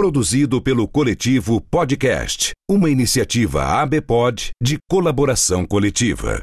Produzido pelo coletivo Podcast, uma iniciativa ABPOD de colaboração coletiva.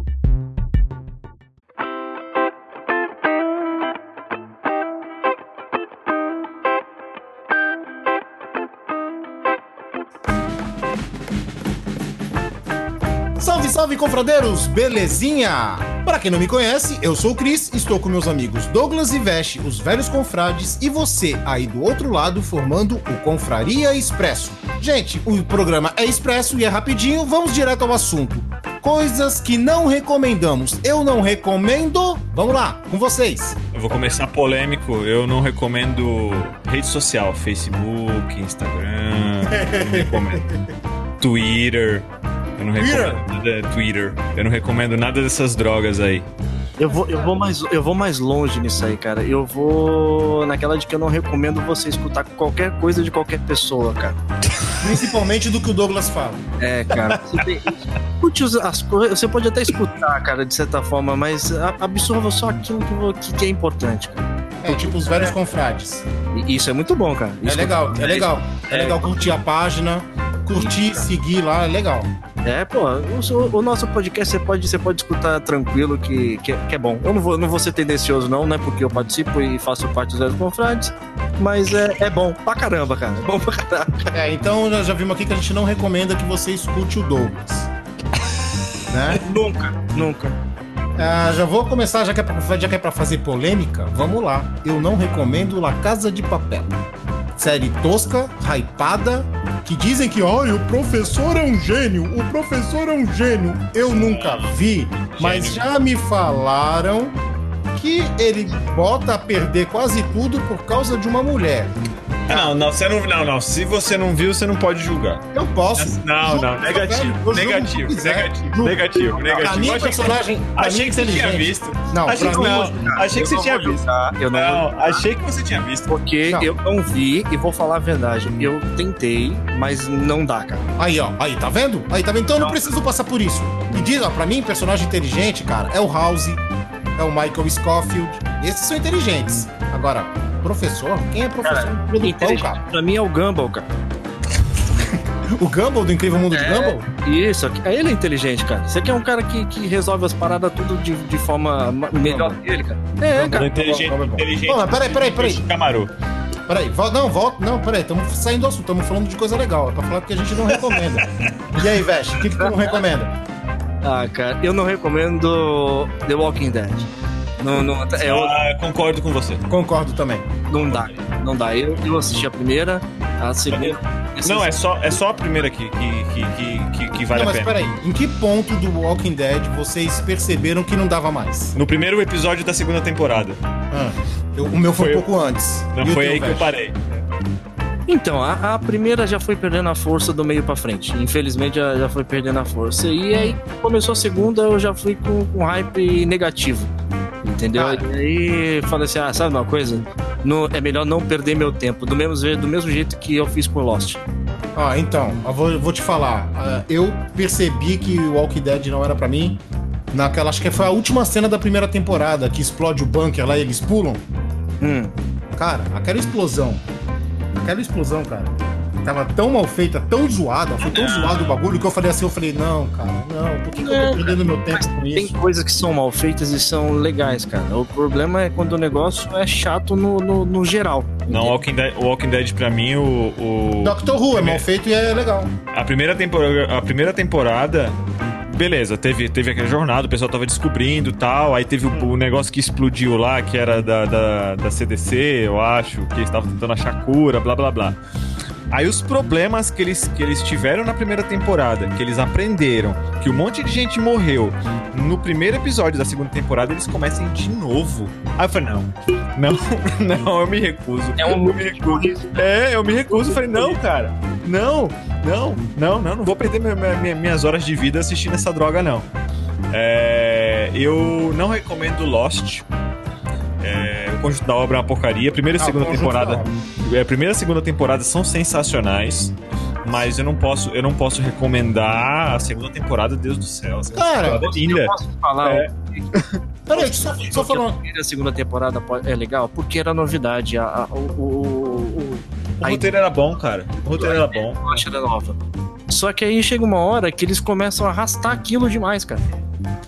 Salve, confradeiros! Belezinha? Para quem não me conhece, eu sou o Cris, estou com meus amigos Douglas e Veste, os velhos confrades, e você aí do outro lado formando o Confraria Expresso. Gente, o programa é expresso e é rapidinho, vamos direto ao assunto. Coisas que não recomendamos. Eu não recomendo. Vamos lá, com vocês. Eu vou começar polêmico. Eu não recomendo rede social, Facebook, Instagram. Não recomendo. Twitter. Eu não Twitter? recomendo nada Twitter. Eu não recomendo nada dessas drogas aí. Eu vou, eu, vou mais, eu vou mais longe nisso aí, cara. Eu vou naquela de que eu não recomendo você escutar qualquer coisa de qualquer pessoa, cara. Principalmente do que o Douglas fala. É, cara. Você, tem, escute as coisas. Você pode até escutar, cara, de certa forma, mas absorva só aquilo que, que- que é importante, cara. É tipo os velhos confrades. E isso é muito bom, cara. É Isso legal, é legal. É É. legal curtir a página, curtir, seguir lá, é legal. É, pô, o, o nosso podcast você pode, você pode escutar tranquilo que, que, é- que é bom. Eu não vou, não vou ser tendencioso, não, não é porque eu participo e faço parte dos Confrades, mas é, é bom pra caramba, cara. É bom pra caramba. É, então nós já vimos aqui que a gente não recomenda que você escute o Douglas. né? Nunca, nunca. Ah, já vou começar, já que, é pra, já que é pra fazer polêmica, vamos lá. Eu não recomendo La Casa de Papel. Série tosca, hypada, que dizem que, olha, o professor é um gênio, o professor é um gênio. Eu nunca vi, mas já me falaram que ele bota a perder quase tudo por causa de uma mulher. Não, não, você não, não, não. Se você não viu, você não pode julgar. Eu posso. Não, não, negativo, negativo, negativo, negativo, negativo. Personagem. Achei que você tinha visto. Não, achei que não. Achei que você tinha visto. Eu não, achei que você tinha visto. Porque Não. eu não vi e vou falar a verdade. Eu tentei, mas não dá, cara. Aí, ó, aí, tá vendo? Aí, tá vendo? Então eu não Não. preciso passar por isso. E diz, ó, pra mim, personagem inteligente, cara, é o House, é o Michael Scofield. Esses são inteligentes. Agora, professor? Quem é professor Pão, Inteligente cara? pra mim é o Gumball, cara. O Gumball do Incrível Mundo de Gumball? Isso, aqui- ele é inteligente, cara. Você quer um cara que, que resolve as paradas tudo de, de forma ma- melhor que ele, cara. É, cara. Inteligente, Vamos, vamos. inteligente. Mas peraí, peraí, peraí. Peraí, não, volta. Não, peraí, estamos saindo do assunto, estamos falando de coisa legal. É pra falar que a gente não recomenda. e aí, Veste, o que, que tu não recomenda? Ah, cara, eu não recomendo The Walking Dead. Não, não, é, eu- Ah, concordo com você. Concordo também. não dá, não dá. Eu, eu assisti a primeira, a segunda. Não, é só, é só a primeira que, que, que, que, que, vale não, a mas pena. peraí, em que ponto do Walking Dead vocês perceberam que não dava mais? No primeiro episódio da segunda temporada. Ah, eu- o meu foi, Foi- um pouco antes. Não E foi aí que eu parei. Então, a, a primeira já foi perdendo a força do meio pra frente. Infelizmente já, já foi perdendo a força. E aí começou a segunda, eu já fui com, com hype negativo. Entendeu? Cara. E aí falei assim: ah, sabe uma coisa? No- é melhor não perder meu tempo. Do mesmo, do mesmo jeito que eu fiz com Lost. Ah, então, eu vou, vou te falar. Ah, eu percebi que o Walking Dead não era pra mim Naquela, acho que foi a última cena da primeira temporada, que explode o bunker lá e eles pulam. Hum. Cara, aquela explosão. Aquela explosão, cara. Tava tão mal feita, tão zoada, foi tão zoado o bagulho que eu falei assim, eu falei, não, cara, não, por que, que eu É, tô perdendo meu tempo com tem isso? coisas que são mal feitas e são legais, cara. O problema é quando o negócio é chato no, no, no geral. Não, Walking Dead, o Walking Dead pra mim, o. o- Doctor Who é mal feito e é legal. a, primeira temporada, a primeira temporada. Beleza, teve, teve aquela jornada, o pessoal tava descobrindo e tal. Aí teve o, o negócio que explodiu lá, que era da, da, da CDC, eu acho, que eles estavam tentando achar cura, blá blá blá. Aí os problemas que eles, que eles tiveram na primeira temporada, que eles aprenderam, que um monte de gente morreu no primeiro episódio da segunda temporada, eles começam de novo. Aí eu falei, não, não, não, eu me recuso. É um eu me recuso. É, eu me recuso. Eu falei, não, cara, não, não, não, não, não vou perder minha- minha- minhas horas de vida assistindo essa droga, não. É, eu não recomendo Lost. É, o conjunto da obra é uma porcaria. Primeira e Ah, segunda temporada. da É, primeira e segunda temporada são sensacionais. Mas eu não posso, eu não posso recomendar a segunda temporada, Deus do céu. A Cara, é linda. Eu posso falar É. Peraí, só, só Porque a falando. primeira e a segunda temporada é legal porque era novidade. A, a- o, o, o, O roteiro era bom, cara. O roteiro era bom. eu acho que era nova. Só que aí chega uma hora que eles começam a arrastar aquilo demais, cara.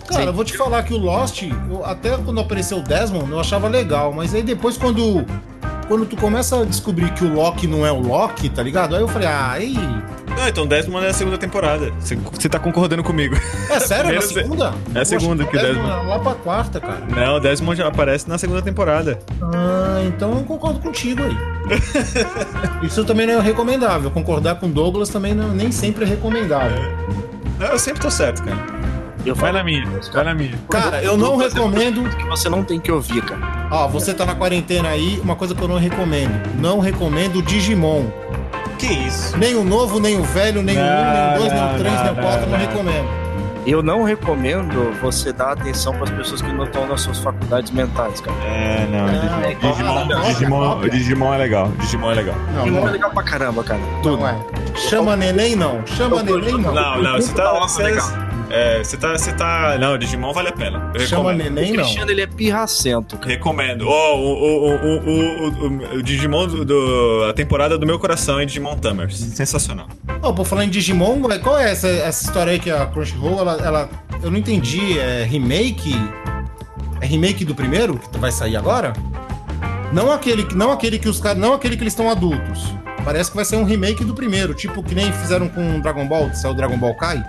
Cara, Sim. eu vou te falar que o Lost, eu- até quando apareceu o Desmond, eu achava legal, mas aí depois quando. Quando tu começa a descobrir que o Loki não é o Loki, tá ligado? Aí eu falei, ah, aí. Não, então Desmond é a segunda temporada. Você, tá concordando comigo. É sério? É Primeiro- segunda? É a segunda que o Desmond- é Lá pra quarta, cara. Não, o Desmond já aparece na segunda temporada. Ah, então eu concordo contigo aí. Isso também não é recomendável. Concordar com o Douglas também não, nem sempre é recomendável. Não, eu sempre tô certo, cara. Eu Vai na minha, vai na minha. Cara, eu não recomendo. que você não tem que ouvir, cara. Ó, você tá na quarentena aí, uma coisa que eu não recomendo. Não recomendo o Digimon. Que isso? Nem o novo, nem o velho, nem o 1, nem o 2, nem o Não, 3, nem o não, 4, eu não recomendo. Eu não recomendo você dar atenção para as pessoas que não estão nas suas faculdades mentais, cara. É, não. Não, Digimon, não, Digimon, não. Digimon é legal. Digimon é legal. Não, Não é legal pra caramba, cara. não é. Chama neném, não. Chama neném, não. Não, não, você tá. Legal. É, você tá. Você tá. Não, Digimon vale a pena. Eu Chama recomendo. neném, O não. Cristiano, ele é pirracento, cara. Recomendo. Ó, o, o, o, o, o, o, o Digimon do, do- A temporada do meu coração é Digimon Tamers. Sensacional. Ó, por falar em Digimon, ué, qual é essa, essa história aí que a Crunchyroll, ela, ela. Eu não entendi. É remake? É remake do primeiro que vai sair agora? Não aquele, que- não aquele que os caras. Não aquele que eles estão adultos. Parece que vai ser um remake do primeiro, tipo que nem fizeram com Dragon Ball, que saiu Dragon Ball Kai.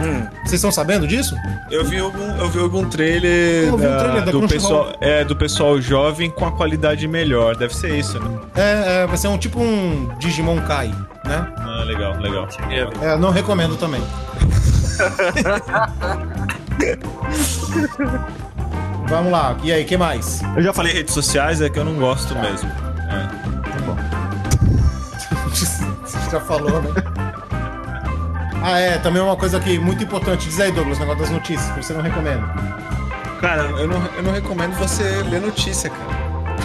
Hum. Vocês estão sabendo disso? Eu vi algum, eu vi algum trailer, Eu vi um trailer da do, pessoal, é, do pessoal jovem com a qualidade melhor. Deve ser isso, né? É, é, vai ser um tipo um Digimon Kai, né? Ah, legal, legal. É, não recomendo também. Vamos lá, e aí, que mais? Eu já falei redes sociais, é que eu não gosto mesmo. É, tá bom. Você já falou, né? Ah, é, também uma coisa aqui muito importante. Diz aí, Douglas, o negócio das notícias, que você não recomenda. Cara, eu não, eu não recomendo você ler notícia, cara.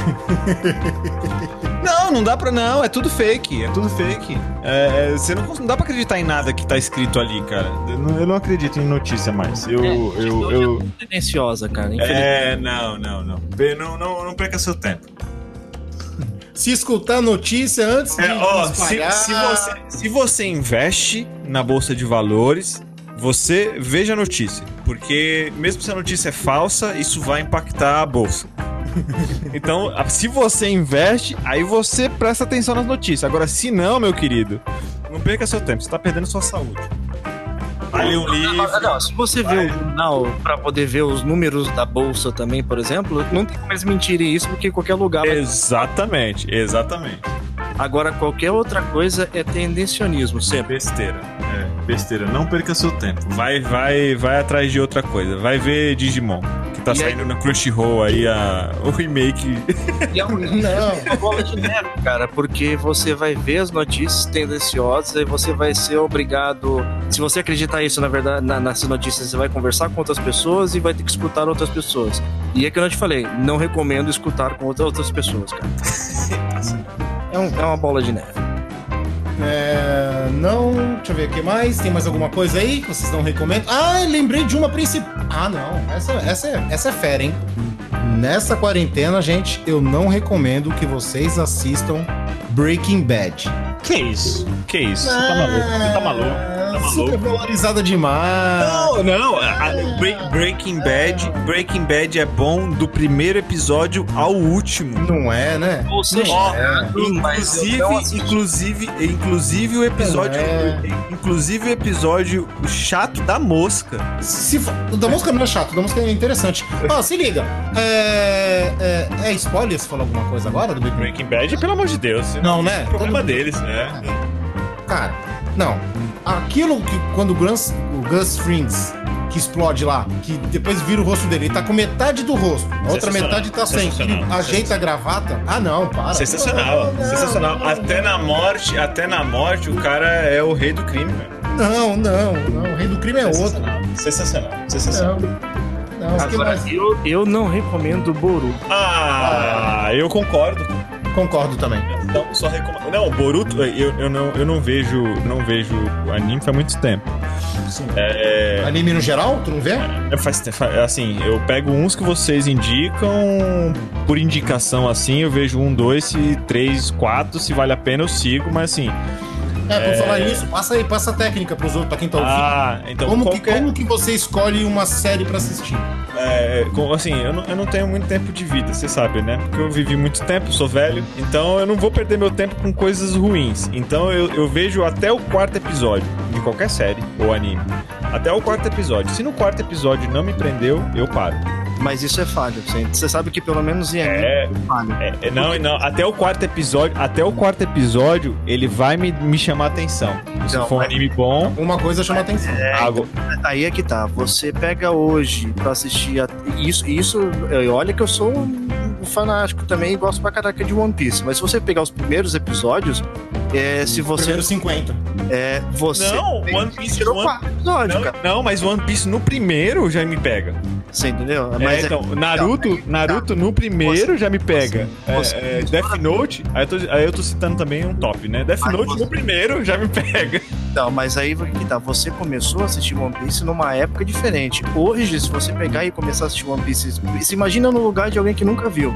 não, não dá pra. Não, é tudo fake. É tudo fake. É, é, você não, não dá pra acreditar em nada que tá escrito ali, cara. Eu não, eu não acredito em notícia mais. Eu. eu, eu Tendenciosa, cara. É, não, não, não. Não, não. não perca seu tempo. Se escutar notícia antes de É, ó, se, se você, se você investe na bolsa de valores, você veja a notícia. Porque mesmo se a notícia é falsa, isso vai impactar a bolsa. Então, se você investe, aí você presta atenção nas notícias. Agora, se não, meu querido, não perca seu tempo, você tá perdendo sua saúde. Vai ler um livro. Não, se você vê Vai. o jornal pra poder ver os números da bolsa também, por exemplo, não tem como eles mentirem isso, porque qualquer lugar. vai- Exatamente, exatamente. Agora, qualquer outra coisa é tendencionismo, sempre. Besteira. É, besteira. Não perca seu tempo. Vai, vai, vai atrás de outra coisa. Vai ver Digimon. Tá E aí- saindo na Crunchyroll aí a, o remake. E é um- Não. uma bola de neve, cara, porque você vai ver as notícias tendenciosas e você vai ser obrigado. Se você acreditar isso, na verdade, na- nessas notícias, você vai conversar com outras pessoas e vai ter que escutar outras pessoas. E é que eu te falei, não recomendo escutar com outra- outras pessoas, cara. É, um- é uma bola de neve. É, não, deixa eu ver o que mais. Tem mais alguma coisa aí que vocês não recomendam? Ah, lembrei de uma principal. Ah, não. Essa, essa, é, essa é fera, hein? Nessa quarentena, gente, eu não recomendo que vocês assistam Breaking Bad. Que isso? Que isso? Você tá maluco? Você tá maluco? Tá Super valorizada demais. Não, não. a- a- Break- Breaking Bad, Breaking Bad é bom do primeiro episódio ao último. Não é, né? Você Ó, é, inclusive, inclusive, inclusive o episódio, É. inclusive o episódio chato da mosca. Se da música não é chato, o da música é interessante. Ó, se liga. É, é, é spoiler se falar alguma coisa agora do Breaking Bad? Breaking Bad, pelo amor de Deus. Não, né? Problema deles, né? Cara, não. Aquilo que quando o Gus, o Gus Frings, que explode lá, que depois vira o rosto dele, ele tá com metade do rosto, a outra Sensacional. metade tá sem. Ele Sensacional. ajeita a gravata. Ah, não, para. Sensacional, Não, sensacional. não, Até na morte, até na morte, o cara é o rei do crime, velho. Não, não, não. O rei do crime é outro. Sensacional, sensacional, sensacional. Não, não, Agora, eu, eu não recomendo Boru. Ah, eu concordo. Concordo também. Não, só recomendo. Não, Boruto, eu, eu, não, eu não vejo não vejo anime faz muito tempo. É, Anime no geral, tu não vê? é, faz, assim, eu pego uns que vocês indicam por indicação assim, eu vejo um, dois, se três, quatro, se vale a pena eu sigo, mas assim. É, por falar nisso, passa aí, passa a técnica pros outros, pra quem tá ouvindo. Ah, então como, que, qualquer- como que você escolhe uma série pra assistir? É, com- assim, eu não, eu não tenho muito tempo de vida, você sabe, né? Porque eu vivi muito tempo, sou velho, então eu não vou perder meu tempo com coisas ruins. Então eu, eu vejo até o quarto episódio de qualquer série ou anime. Até o quarto episódio. Se no quarto episódio não me prendeu, eu paro. Mas isso é falha. Você, você sabe que pelo menos em anime É, é falha. é, é, não, não, até o quarto episódio, até o quarto episódio, ele vai me, me chamar atenção. Se Não, for um mas- anime bom, Uma coisa chama atenção. água. Aí é que tá. Você pega hoje pra assistir. A... Isso, isso. eh, Olha que eu sou um um fanático também e gosto pra caraca de One Piece. Mas se você pegar os primeiros episódios, é, se você. Primeiro 50. É, você. Não, One Piece- tirou One- quatro episódios, Não, cara. não, mas One Piece no primeiro já me pega. Você entendeu? É, Mas então, Naruto, Naruto no primeiro já me pega. É, você- é, Death Note, aí eu, tô, aí eu tô citando também um top, né? Death Note você- no primeiro já me pega. Então, mas aí que tá, você começou a assistir One Piece numa época diferente. Hoje, se você pegar e começar a assistir One Piece, se imagina no lugar de alguém que nunca viu.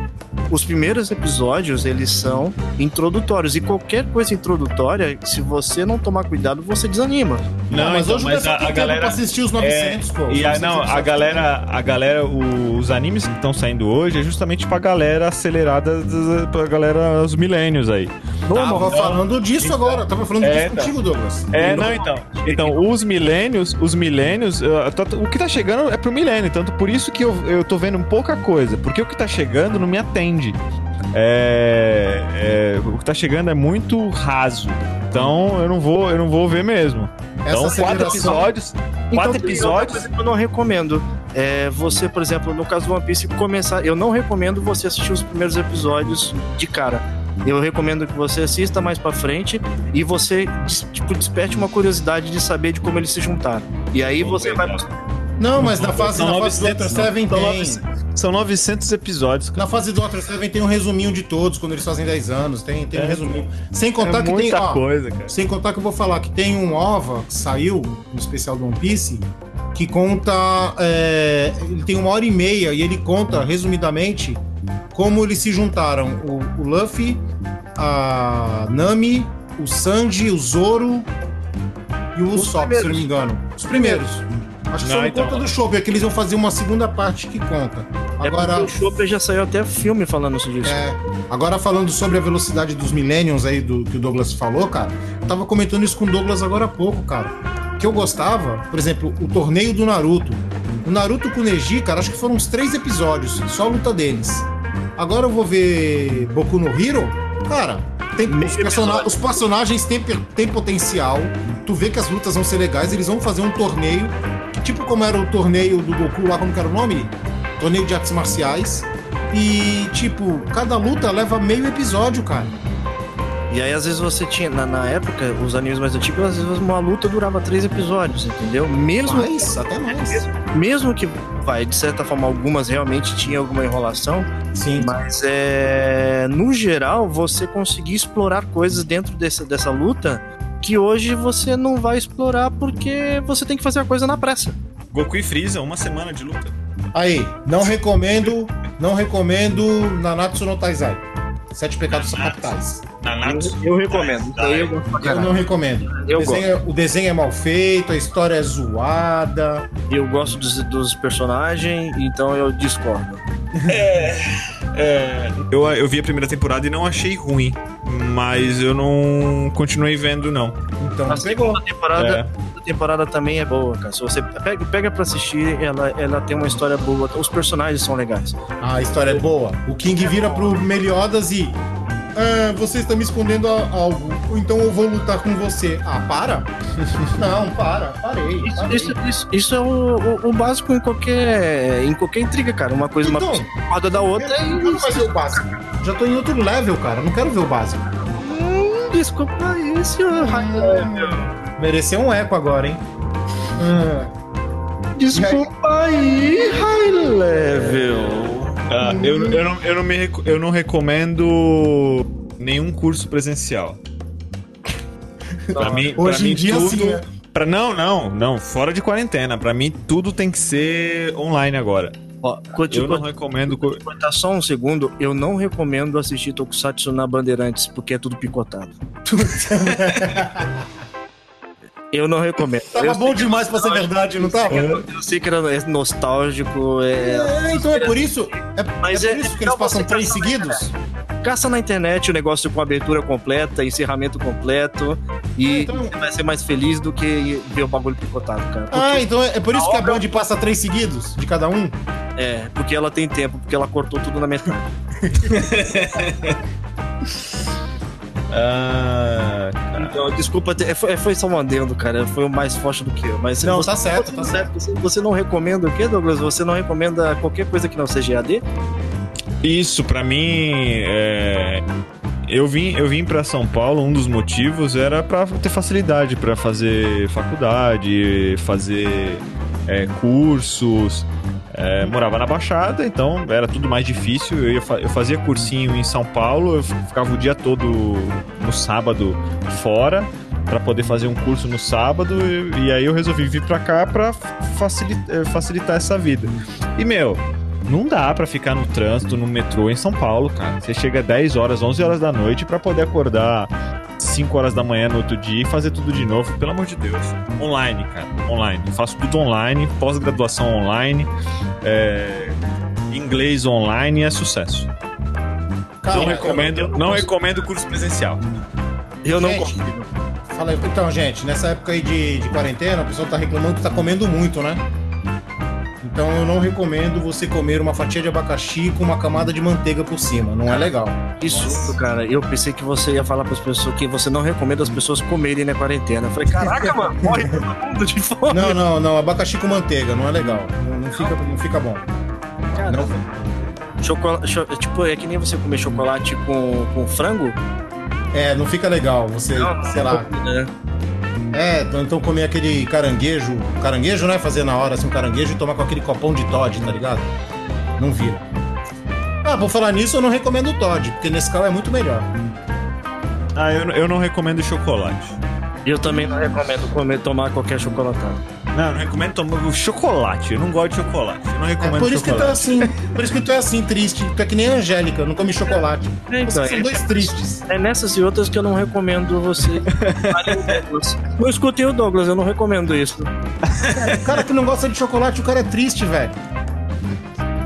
Os primeiros episódios, eles são introdutórios. E qualquer coisa introdutória, se você não tomar cuidado, você desanima. Não, mas então, hoje o pessoal tem tempo pra assistir os 900, pô. E a, 900 não, a episódios. galera, a galera, os animes que estão saindo hoje é justamente pra galera acelerada, pra galera, os milênios aí. Tava falando disso agora, tava falando É, disso tá. contigo, Douglas. É, não, então. Então, os milênios, os milênios, uh, tô- o que tá chegando é pro milênio, tanto por isso que eu, eu tô vendo pouca coisa, porque o que tá chegando não me atende. É, é, o que tá chegando é muito raso. Então, eu não vou, eu não vou ver mesmo. Então, Essa quatro aceleração- episódios, quatro Então, episódios. eu não recomendo. É você, por exemplo, no caso do One Piece, começar. Eu não recomendo você assistir os primeiros episódios de cara. Eu recomendo que você assista mais pra frente e você tipo, desperte uma curiosidade de saber de como eles se juntaram. E aí você vai. Não, mas na fase, São na fase do 900, Outer Seven são tem. 900 São 900 episódios. cara. Na fase do Outer Seven tem um resuminho de todos, quando eles fazem 10 anos, tem, tem um É. resuminho. Sem contar é que muita tem. ó, coisa, cara. Sem contar que eu vou falar que tem um OVA que saiu no especial do One Piece que conta. é, ele tem uma hora e meia e ele conta, resumidamente, como eles se juntaram: o, o Luffy, a Nami, o Sanji, o Zoro e o Os Usopp, se eu não me engano. Os primeiros. Acho que Não, só não então- conta do Chopper, é que eles vão fazer uma segunda parte que conta. É Agora. porque o Chopper já saiu até filme falando isso disso. É, agora falando sobre a velocidade dos Millenniums aí do que o Douglas falou, cara, eu tava comentando isso com o Douglas agora há pouco, cara. Que eu gostava, por exemplo, o torneio do Naruto. O Naruto com o Neji, cara, acho que foram uns três episódios, só a luta deles. Agora eu vou ver Boku no Hero, cara. Tem, os, os personagens têm, têm potencial. Tu vê que as lutas vão ser legais. Eles vão fazer um torneio, tipo como era o torneio do Goku lá, como que era o nome? Torneio de artes marciais. E, tipo, cada luta leva meio episódio, cara. E aí, às vezes, você tinha. Na, na época, os animes mais antigos, às vezes uma luta durava três episódios, entendeu? Mesmo Mais, até mais. mesmo que, vai, de certa forma, algumas realmente tinham alguma enrolação, Sim. mas é, no geral, você conseguir explorar coisas dentro desse, dessa luta que hoje você não vai explorar porque você tem que fazer a coisa na pressa. Goku e Freeza, uma semana de luta. Aí, não recomendo, não recomendo Nanatsu no Taizai. Sete Pecados Capitais. Nanatsu. Eu, eu recomendo. Aí eu gosto Eu não recomendo. Eu o, desenho, é- o desenho é mal feito, a história é zoada. Eu gosto dos, dos personagens, então eu discordo. É, eu, eu vi a primeira temporada e não achei ruim. Mas eu não continuei vendo, não. Então, A segunda temporada, É. segunda temporada também é boa, cara. Se você pega, pega pra assistir, ela, ela tem uma história boa. Os personagens são legais. a história é boa. O King vira pro Meliodas e. "Ah, você está me escondendo a- algo, então eu vou lutar com você. Ah, para? Não, para, parei. Isso, parei. isso, isso, isso é o, o- o básico em qualquer, em qualquer intriga, cara. Uma coisa, Então, uma corda da outra Eu e. não ver o básico. Já tô em outro level, cara. Não quero ver o básico. Hum, desculpa aí, senhor. Mereceu um eco agora, hein? Ah, Desculpa aí, high level. Ah, eu, eu, não, eu, não me, eu não recomendo nenhum curso presencial. Pra mim, pra Hoje em mim dia, tudo, sim, né? Pra, não, não, não. Fora de quarentena. Pra mim, tudo tem que ser online agora. Ó, Eu continua, não recomendo. cortar só um segundo. Eu não recomendo assistir Tokusatsu na Bandeirantes, porque é tudo picotado. eu não recomendo. Tava eu, bom demais pra ser verdade, não tava? eu sei que era é nostálgico, é, É, então é por isso. É, Mas é é- por isso que é eles legal passam três seguidos? caça na internet o negócio com abertura completa, encerramento completo, e Então- você vai ser mais feliz do que ver o bagulho picotado, cara. Porque, Ah, então é, é por isso que a Band passa três seguidos de cada um? É, porque ela tem tempo, porque ela cortou tudo na metade. Ah, cara. Então, desculpa, ter- foi, foi só um adendo, cara. Foi o mais forte do que eu. Mas Não, você, tá certo, tá certo. Você, você não recomenda o quê, Douglas? Você não recomenda qualquer coisa que não seja EAD? Isso, pra mim, é, eu vim, eu vim para São Paulo. Um dos motivos era pra ter facilidade pra fazer faculdade, fazer é, cursos. É, morava na Baixada, então era tudo mais difícil. Eu, ia eu fazia cursinho em São Paulo, eu ficava o dia todo no sábado fora pra poder fazer um curso no sábado e, e aí eu resolvi vir pra cá pra facilitar, facilitar essa vida. E meu, não dá pra ficar no trânsito, no metrô em São Paulo, cara. Você chega 10 horas, 11 horas da noite pra poder acordar 5 horas da manhã no outro dia e fazer tudo de novo, pelo amor de Deus. Online, cara, online. Eu faço tudo online, pós-graduação online, é, inglês online é sucesso. Cara, não recomendo, eu- eu não posso- recomendo curso presencial. Eu não Gente, consigo. Fala aí. Então, gente, nessa época aí de, de quarentena, o pessoal tá reclamando que tá comendo muito, né? Então eu não recomendo você comer uma fatia de abacaxi com uma camada de manteiga por cima. Não é legal. Isso, cara. Eu pensei que você ia falar para as pessoas que você não recomenda as pessoas comerem na quarentena. Eu falei, caraca, mano, morre todo mundo de fome. Não, não, não. Abacaxi com manteiga, não é legal. Não, não fica, não fica bom. Cara, Não. chocolate, cho- tipo, é que nem você comer chocolate com, com frango. É, não fica legal. Você, sei lá. É. É, então- comer aquele caranguejo. Caranguejo, né? Fazer na hora assim um caranguejo e tomar com aquele copão de Todd, tá ligado? Não vira. Ah, por falar nisso, eu não recomendo o Todd, porque Nescau é muito melhor. Ah, eu, eu não recomendo chocolate. Eu também não recomendo comer, tomar qualquer chocolatado. Não, eu não recomendo tomar o chocolate. Eu não gosto de chocolate. Eu não É recomendo por isso que tu é chocolate. assim. Por isso que tu é assim, triste. Tu é que nem a Angélica, não come chocolate. É, então, são dois tristes. É nessas e outras que eu não recomendo você. não escutei o Douglas, eu não recomendo isso. O cara que não gosta de chocolate, o cara é triste, velho.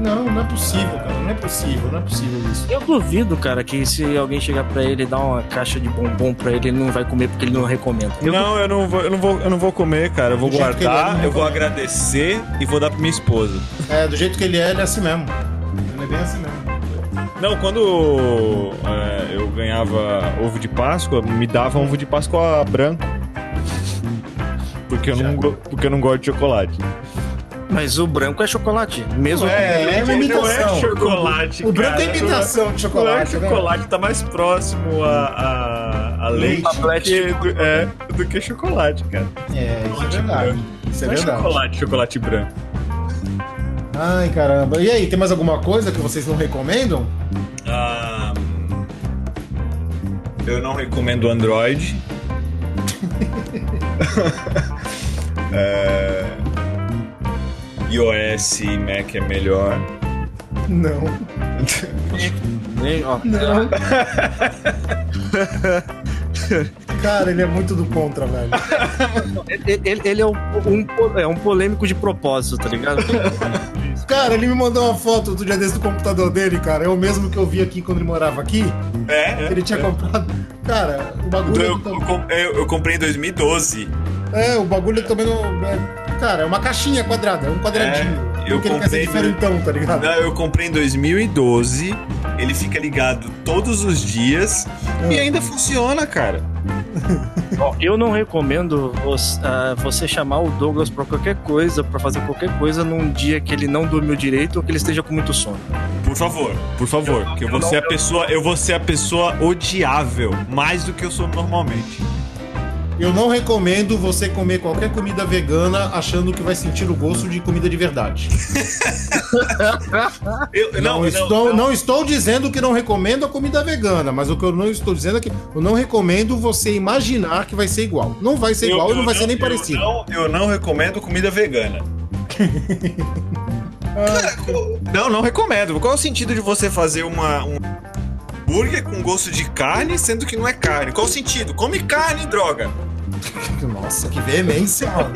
Não, não é possível. Não é possível, não é possível isso. Eu duvido, cara, que se alguém chegar pra ele e dar uma caixa de bombom pra ele, ele não vai comer porque ele não recomenda. Eu Não, eu não vou, eu não vou, eu não vou comer, cara. Eu vou Do é, guardar, não eu vou agradecer e vou dar pra minha esposa. É, do jeito que ele é, ele é assim mesmo. Ele é bem assim mesmo. Não, quando é, eu ganhava ovo de Páscoa, me dava ovo de Páscoa branco. Porque eu, não, porque eu não gosto de chocolate. Mas o branco é chocolate, mesmo. É, é uma imitação. chocolate. O branco é imitação de Não é chocolate, né? chocolate, tá mais próximo a, a, a leite do que, do, é, do que chocolate, cara. É, isso é verdade. Isso é não é verdade. chocolate, chocolate branco. Ai, caramba. E aí, tem mais alguma coisa que vocês não recomendam? Ah, eu não recomendo Android. É, iOS e Mac é melhor. Não. Nem, ó, Não. Cara, ele é muito do contra, velho. ele, ele- ele é um, um é um polêmico de propósito, tá ligado? Cara, ele me mandou uma foto do dia desse do computador dele, cara. É o mesmo que eu vi aqui quando ele morava aqui. É, Ele tinha comprado. Cara, o bagulho. Eu, tá- eu com- eu- eu comprei em 2012. É, o bagulho também não. é- Cara, é uma caixinha quadrada, é um quadradinho. É, eu Porque ele quer ser comprei no- diferentão, tá ligado? Não, eu comprei em 2012. Ele fica ligado todos os dias e ainda funciona, cara. Ó, eu não recomendo você, ah, você chamar o Douglas pra qualquer coisa, pra fazer qualquer coisa num dia que ele não dormiu direito ou que ele esteja com muito sono. Por favor, por favor, que eu vou ser a pessoa, eu vou ser a pessoa odiável, mais do que eu sou normalmente. Eu não recomendo você comer qualquer comida vegana achando que vai sentir o gosto de comida de verdade. Eu, Não, estou, não estou dizendo que não recomendo a comida vegana, mas o que eu não estou dizendo é que eu não recomendo você imaginar que vai ser igual. Não vai ser igual e não vai ser nem eu parecido. Não, eu não recomendo comida vegana. Cara, não, não recomendo. Qual é o sentido de você fazer uma, um hambúrguer com gosto de carne, sendo que não é carne? Qual o sentido? Come carne, droga! Nossa, que veemência, mano.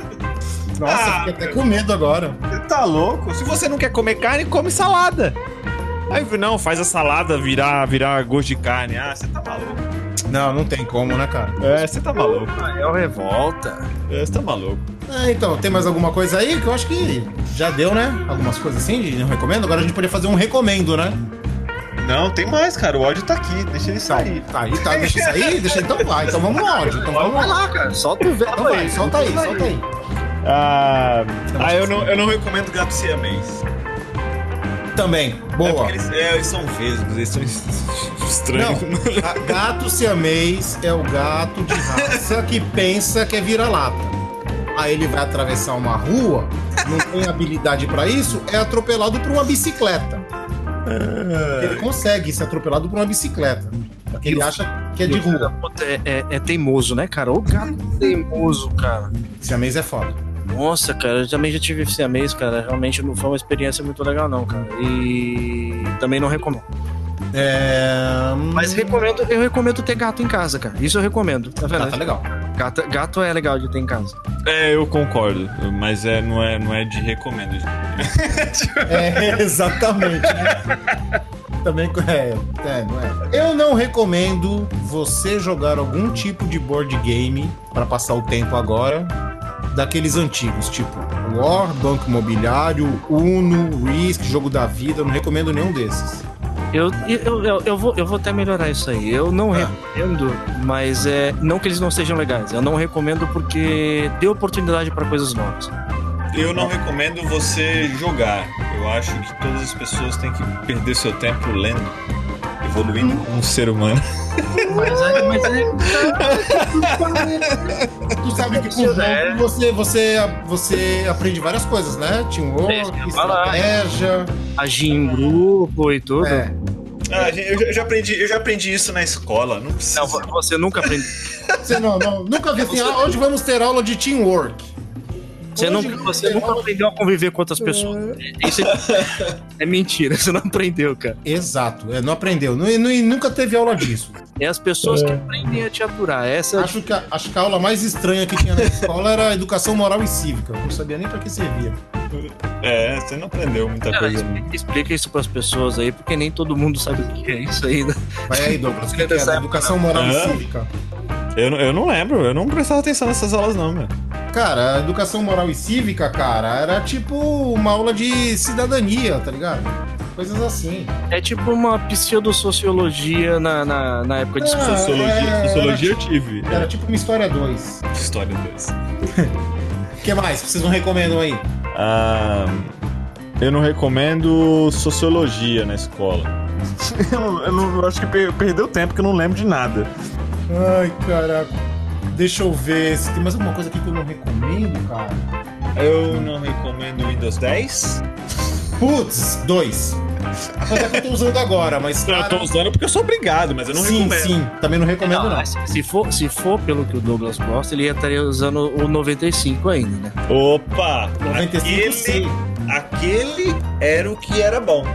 Nossa, Ah, fiquei até com medo agora. Você tá louco? Se você não quer comer carne, come salada. Aí, não, faz a salada virar, virar gosto de carne. Ah, você tá maluco. Não, não tem como, né, cara? É, você tá maluco. É o revolta. É, você tá maluco. É, então, tem mais alguma coisa aí que eu acho que já deu, né? Algumas coisas assim de não recomendo. Agora a gente poderia fazer um recomendo, né? Não, tem mais, cara. O ódio tá aqui. Deixa ele sair. Tá aí, tá. Deixa isso aí? Deixa então vai. Então vamos lá, ódio. Então vamos lá. cara. Solta o Então vai, solta aí, solta aí. Ah, ah eu, não, eu não recomendo gato siamês. Também. É Boa. porque eles, é, eles são vesgos, eles são es- Não, estranhos. a- gato siamês é o gato de raça que pensa que é vira-lata. Aí ele vai atravessar uma rua, não tem habilidade pra isso, é atropelado por uma bicicleta. Ele consegue ser atropelado por uma bicicleta. Porque ele acha que é de rua. É, é- é teimoso, né, cara? O gato teimoso, cara. Siamês é foda. Nossa, cara, eu também já tive siamês, cara. Realmente não foi uma experiência muito legal, não, cara. E também não recomendo. É... Mas recomendo, eu recomendo ter gato em casa, cara. Isso eu recomendo, na Tá, verdade. tá legal. Gato, gato é legal de ter em casa. É, eu concordo, mas é, não, é, não é de recomendo. É, exatamente. né? Também é, é, não é. Eu não recomendo você jogar algum tipo de board game para passar o tempo agora daqueles antigos, tipo War, Banco Imobiliário, Uno, Risk, Jogo da Vida. Eu não recomendo nenhum desses. Eu, eu, eu, eu vou, eu vou até melhorar isso aí. Eu não Ah. recomendo, mas é. Não que eles não sejam legais. Eu não recomendo porque dê oportunidade pra coisas novas. Eu não recomendo você jogar. Eu acho que todas as pessoas têm que perder seu tempo lendo, evoluindo como um ser humano. Mas é. Mas é Tu sabe que com o É. jogo você, você, você aprende várias coisas, né? Teamwork, É, estratégia. agir em grupo e tudo. É. Ah, eu, já- eu já aprendi, eu já aprendi isso na escola. Não precisa. Não, vo- você nunca aprendeu. Você não, não, nunca vi assim, ah, hoje vamos ter aula de teamwork. Você, vamos você nunca aprendeu a conviver com outras pessoas. Isso é, é mentira, você não aprendeu, cara. Exato, é, não aprendeu. Nu- E nunca teve aula disso. É as pessoas que aprendem a te aturar. Essa é Acho que, a, acho que a aula mais estranha que tinha na escola era educação moral e cívica. Eu não sabia nem pra que servia. É, você não aprendeu muita Cara, coisa. explica, explica isso pras pessoas aí, porque nem todo mundo sabe o que é isso aí. né? Vai aí, Douglas, o que, que é? Educação moral e Hã? cívica. Eu, não- eu não lembro, eu não prestava atenção nessas aulas, não, meu. Cara, a educação moral e cívica, cara, era tipo uma aula de cidadania, tá ligado? Coisas assim. É tipo uma pseudo-sociologia na, na, na época de escola. Sociologia, é, sociologia era eu tive. Era tipo uma história 2. História deles. O que mais que vocês não recomendam aí? Ah, eu não recomendo sociologia na escola. eu, não- eu não- eu acho que per- perdeu tempo, que eu não lembro de nada. Ai, caraca. Deixa eu ver se tem mais alguma coisa aqui que eu não recomendo, cara. Eu não recomendo Windows 10. Putz, dois. Apesar que eu tô usando agora, mas. Eu cara, tô usando porque eu sou obrigado, mas eu não sim, recomendo. sim. Também não recomendo, não. Não, se- for, se for pelo que o Douglas gosta, ele ia estaria usando o 95 ainda, né? Opa! 95 sim. aquele era o que era bom.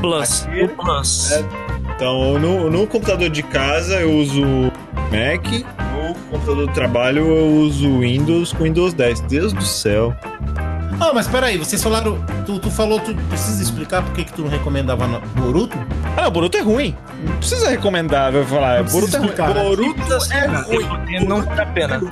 Plus, Aquele- o Plus. É. Então, no, no computador de casa eu uso Mac, no computador do trabalho eu uso Windows com Windows 10. Deus do céu. Ah, mas peraí, vocês falaram. Tu, tu falou, tu precisa explicar por que, que tu não recomendava no- Boruto? Ah, Boruto é ruim. Não precisa recomendar, vai falar. Boruto é ruim. né? Boruto é ruim. Porque não vale a pena.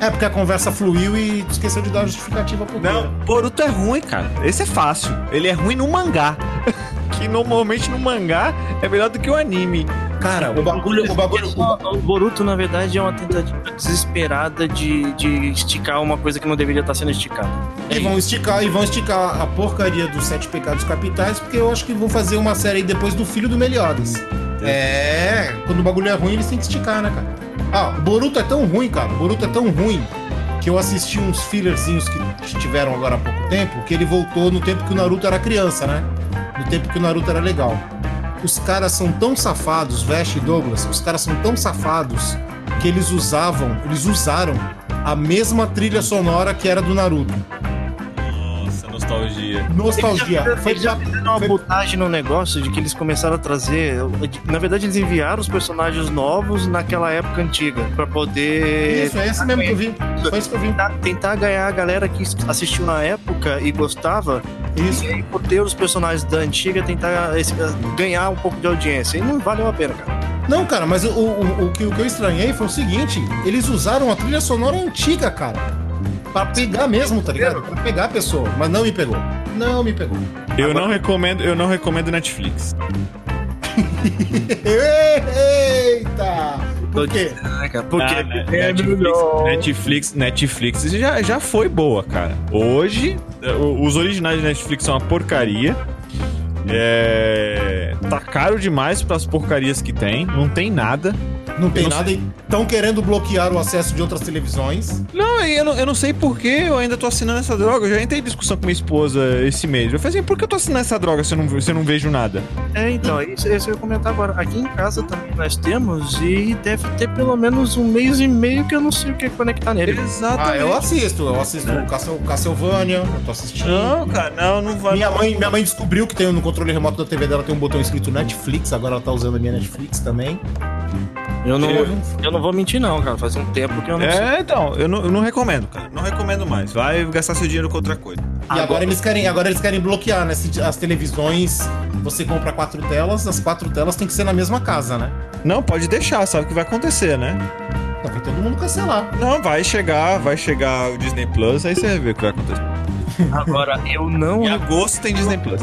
É porque a conversa fluiu e tu esqueceu de dar a justificativa pro Não, Boruto é ruim, cara. Esse é fácil. Ele é ruim no mangá. que normalmente no mangá é melhor do que o anime. Cara, o bagulho. O bagulho O Boruto, na verdade, é uma tentativa desesperada de, de esticar uma coisa que não deveria estar sendo esticada. E vão esticar, e vão esticar a porcaria dos Sete Pecados Capitais, porque eu acho que vão fazer uma série aí depois do filho do Meliodas. É, quando o bagulho é ruim, eles têm que esticar, né, cara? Ah, o Boruto é tão ruim, cara. O Boruto é tão ruim que eu assisti uns fillerzinhos que tiveram agora há pouco tempo, que ele voltou no tempo que o Naruto era criança, né? No tempo que o Naruto era legal. Os caras são tão safados, Vest e Douglas, os caras são tão safados que eles usavam, eles usaram a mesma trilha sonora que era do Naruto. Nossa, nostalgia. Nostalgia. Foi Eles já pra... fizeram uma foi- botagem no negócio de que eles começaram a trazer. Na verdade, eles enviaram os personagens novos naquela época antiga pra poder Isso, é esse mesmo que eu vi. Foi isso que eu vi. tentar, tentar ganhar a galera que assistiu na época e gostava. Isso. E aí, por ter os personagens da antiga, tentar esse- ganhar um pouco de audiência. E não valeu a pena, cara. Não, cara, mas o, o, o, que, o que eu estranhei foi o seguinte: eles usaram a trilha sonora antiga, cara. Pra pegar mesmo, tá ligado? Pra pegar a pessoa. Mas não me pegou. Não me pegou. Eu não recomendo, eu não recomendo Netflix. Eita! Por quê? Porque Ah, Netflix. Netflix, Netflix já, já foi boa, cara. Hoje, os originais de Netflix são uma porcaria. É, tá caro demais para as porcarias que tem. Não tem nada. Não tem nada. Estão querendo bloquear o acesso de outras televisões. Não, e eu não, eu não sei por que eu ainda tô assinando essa droga. Eu já entrei em discussão com minha esposa esse mês. Eu falei assim, por que eu tô assinando essa droga se eu não, se eu não vejo nada? É, então, isso, isso eu ia comentar agora. Aqui em casa também nós temos e deve ter pelo menos um mês e meio que eu não sei o que conectar nele. Ah, eu assisto. Eu assisto o Castle- Castlevania. Eu tô assistindo. Não, cara, não, não vai. Minha mãe, minha mãe descobriu que tem no controle remoto da TV dela tem um botão escrito Netflix, agora ela tá usando a minha Netflix também. Eu não, Eu- eu não vou mentir, não, cara. Faz um tempo que eu não sei. É, então, eu não, eu não recomendo, cara. Não recomendo mais. Vai gastar seu dinheiro com outra coisa. E agora, eles querem, agora eles querem bloquear, né? Se As televisões, você compra quatro telas, as quatro telas tem que ser na mesma casa, né? Não, pode deixar, sabe o que vai acontecer, né? Tá vai todo mundo cancelar. Não, vai chegar, vai chegar o Disney Plus, aí você vai ver o que vai acontecer. Agora, eu não, Em agosto tem Disney Plus.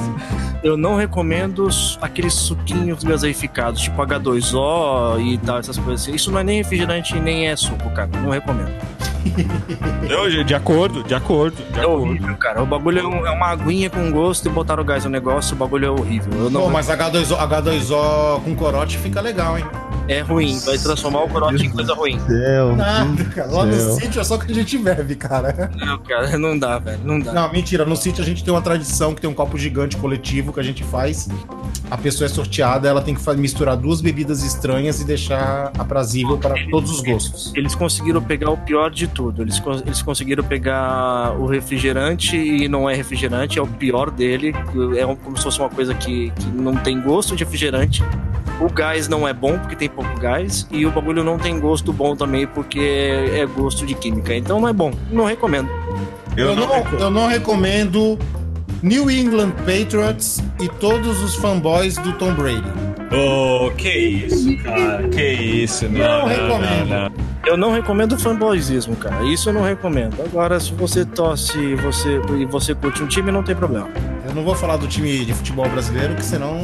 eu não recomendo os- aqueles suquinhos gaseificados, tipo H2O e tal, essas coisas assim. Isso não é nem refrigerante nem é suco, cara. Não recomendo. Eu, de- de acordo, de acordo, de É acordo. horrível, cara. O bagulho é, um- é uma aguinha com gosto e botaram gás no negócio, o bagulho é horrível. Eu não Pô, mas H2O, H2O com corote fica legal, hein? É ruim, vai transformar o corote em coisa ruim. Céu. Nada, cara. Lá no sítio é só que a gente bebe, cara. Não, cara, não dá, velho. Não dá. Não, mentira. No sítio a gente tem uma tradição que tem um copo gigante coletivo que a gente faz. A pessoa é sorteada, ela tem que misturar duas bebidas estranhas e deixar aprazível para todos os gostos. Eles conseguiram pegar o pior de tudo. Eles, eles conseguiram pegar o refrigerante e não é refrigerante, é o pior dele. É como se fosse uma coisa que, que não tem gosto de refrigerante. O gás não é bom porque tem pouco gás. E o bagulho não tem gosto bom também porque é gosto de química. Então não é bom. Não recomendo. Eu, não, eu não recomendo New England Patriots e todos os fanboys do Tom Brady. Oh, que isso, cara. Que isso, não. Não recomendo. não. Eu não recomendo fanboyismo, cara. Isso eu não recomendo. Agora, se você torce e você, e você curte um time, não tem problema. Eu não vou falar do time de futebol brasileiro, que senão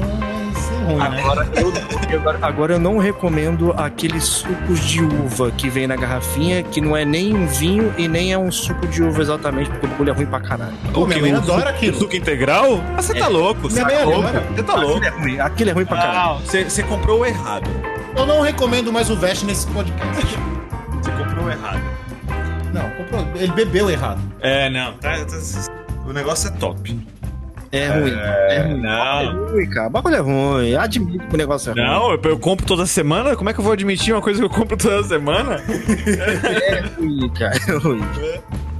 ruim, né? Agora eu, eu- agora, agora eu não recomendo aqueles sucos de uva que vem na garrafinha, que não é nem um vinho e nem é um suco de uva exatamente, porque o bagulho é ruim pra caralho. Pô, minha O mãe adora suco- aquilo. Suco integral? Ah, você tá louco. Você Minha tá mãe louco. adora. Você tá louco. Aquilo é ruim, aquilo é ruim pra caralho. Você, comprou o errado. Eu não recomendo mais o Vest nesse podcast. Você comprou o errado. Não, comprou- ele bebeu errado. É, não. tá- tá- o negócio é top. É ruim. É, ruim. não. É ruim, cara. O bagulho é ruim. Admito que o negócio é ruim. Não, eu, eu compro toda semana? Como é que eu vou admitir uma coisa que eu compro toda semana? É ruim, cara. É ruim.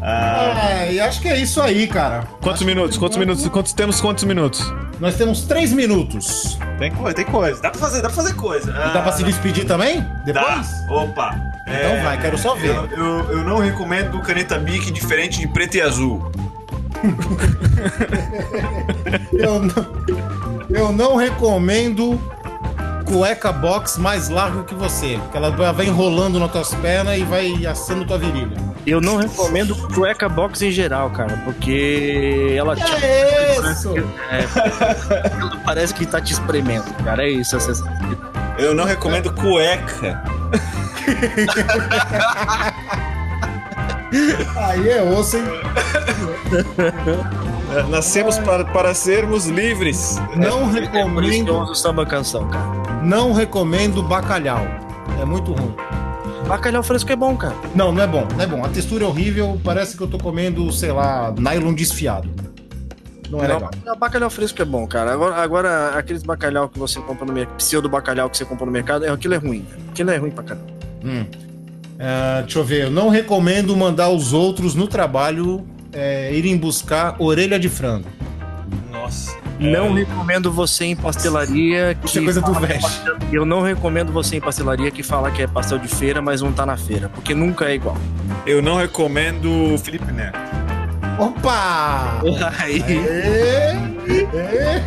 É, e acho que é isso aí, cara. Quantos minutos? Quantos minutos? Quantos temos quantos minutos? Nós temos três minutos. Tem coisa, tem coisa. Dá pra fazer, dá pra fazer coisa. E dá pra se despedir também? Depois? Dá. Opa. Então vai, quero só ver. Eu, eu, eu não recomendo caneta Bic diferente de preto e azul. Eu não, eu não recomendo cueca box mais larga que você. Que ela vai enrolando nas tuas pernas e vai assando tua virilha. Eu não recomendo cueca box em geral, cara, porque ela te. É isso! É, ela parece que tá te espremendo, cara. É isso, a sensação. Eu não recomendo cueca. Aí é osso, hein? Nascemos para, para sermos livres. Não É eu recomendo, uso samba canção, cara. não recomendo bacalhau. É muito ruim. Bacalhau fresco é bom, cara. Não, não é bom, não é bom. A textura é horrível, parece que eu tô comendo, sei lá, nylon desfiado. Não é legal. Não, bacalhau fresco é bom, cara. Agora, agora aqueles bacalhau que você compra no mercado, pseudo bacalhau que você compra no mercado, é, aquilo é ruim. Aquilo é ruim pra caramba. Hum. É, deixa eu ver, eu não recomendo mandar os outros no trabalho é, irem buscar orelha de frango. Nossa. Não recomendo você em pastelaria que Isso é coisa do é Veste. pastel- Eu não recomendo você em pastelaria que fala que é pastel de feira, mas não tá na feira, porque nunca é igual. Eu não recomendo o Felipe Neto. Opa! Aí, É,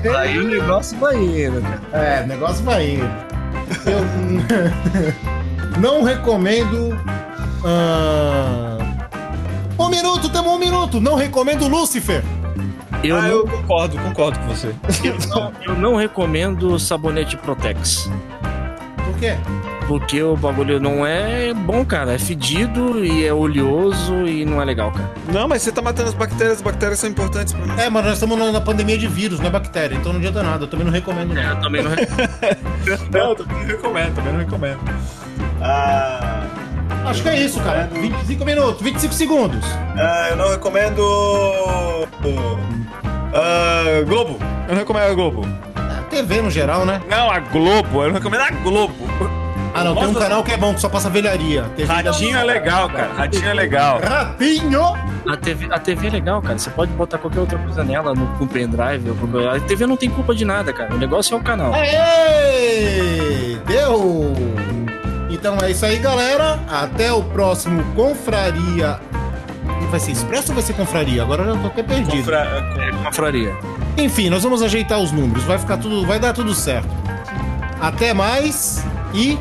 é, aí o negócio vai indo, cara. é, o negócio vai indo. Eu não recomendo. ah, Um minuto, temos um minuto. Não recomendo Lúcifer. Eu, ah, não, eu concordo, concordo com você. eu, não, eu não recomendo sabonete Protex. Por quê? Porque o bagulho não é bom, cara. É fedido e é oleoso e não é legal, cara. Não, mas você tá matando as bactérias, as bactérias são importantes pra nós. É, mas nós estamos na pandemia de vírus, não é bactéria, então não adianta nada. Eu também não recomendo. Não. Eu também não recomendo. Não, também não recomendo, também não recomendo. Ah, Acho que é isso, cara. 25 minutos, 25 segundos. ah, eu não recomendo. Ah, Globo. Eu não recomendo a Globo. É, TV no geral, né? Não, a Globo. Eu não recomendo a Globo. Ah, não, tem um Nossa. canal que é bom, que só passa velharia. TV Ratinho é legal, cara. Ratinho é legal. Ratinho! A TV, a TV é legal, cara. Você pode botar qualquer outra coisa nela no, no pendrive. Ou A TV não tem culpa de nada, cara. O negócio é o canal. Aê! Deu! Então é isso aí, galera. Até o próximo Confraria. Vai ser expresso ou vai ser confraria? Agora eu já tô até perdido. Confra- É confraria. Enfim, nós vamos ajeitar os números. Vai ficar tudo. Vai dar tudo certo. Até mais e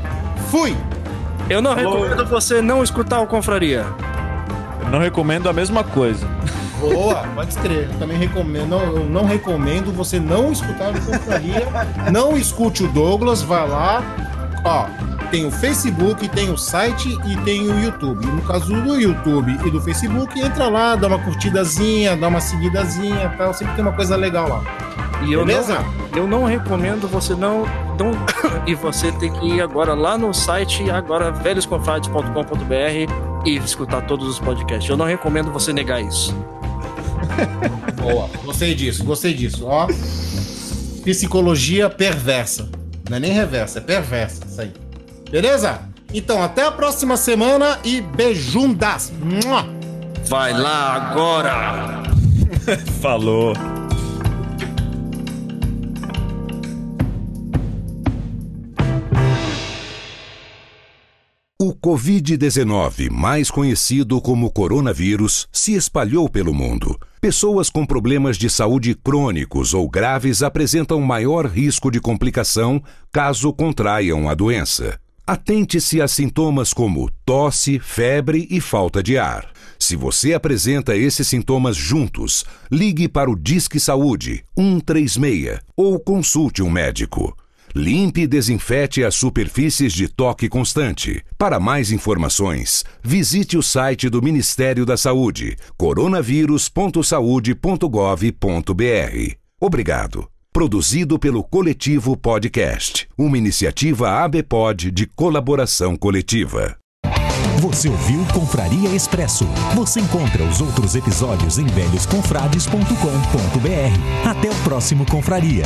fui! Eu não Falou. recomendo você não escutar o confraria. Eu não recomendo a mesma coisa. Boa, pode escrever. Eu também recomendo. Não, eu não recomendo você não escutar o Confraria. não escute o Douglas, vai lá. Ó, tem o Facebook, tem o site e tem o YouTube. No caso do YouTube e do Facebook, entra lá, dá uma curtidazinha, dá uma seguidazinha tal. Sempre tem uma coisa legal lá. E eu Beleza? não, eu não recomendo você não, não. e você tem que ir agora lá no site, agora velhosconfrades.com.br e escutar todos os podcasts. Eu não recomendo você negar isso. Boa, gostei disso, gostei disso. Ó, psicologia perversa. Não é nem reversa, é perversa. Isso aí. Beleza? Então, até a próxima semana e beijundas! Vai lá agora! Falou. O Covid-19, mais conhecido como coronavírus, se espalhou pelo mundo. Pessoas com problemas de saúde crônicos ou graves apresentam maior risco de complicação caso contraiam a doença. Atente-se a sintomas como tosse, febre e falta de ar. Se você apresenta esses sintomas juntos, ligue para o Disque Saúde 136 ou consulte um médico. Limpe e desinfete as superfícies de toque constante. Para mais informações, visite o site do Ministério da Saúde, coronavírus.saude.gov.br. Obrigado. Produzido pelo Coletivo Podcast, uma iniciativa ABPOD de colaboração coletiva. Você ouviu Confraria Expresso. Você encontra os outros episódios em velhosconfrades.com.br. Até o próximo Confraria.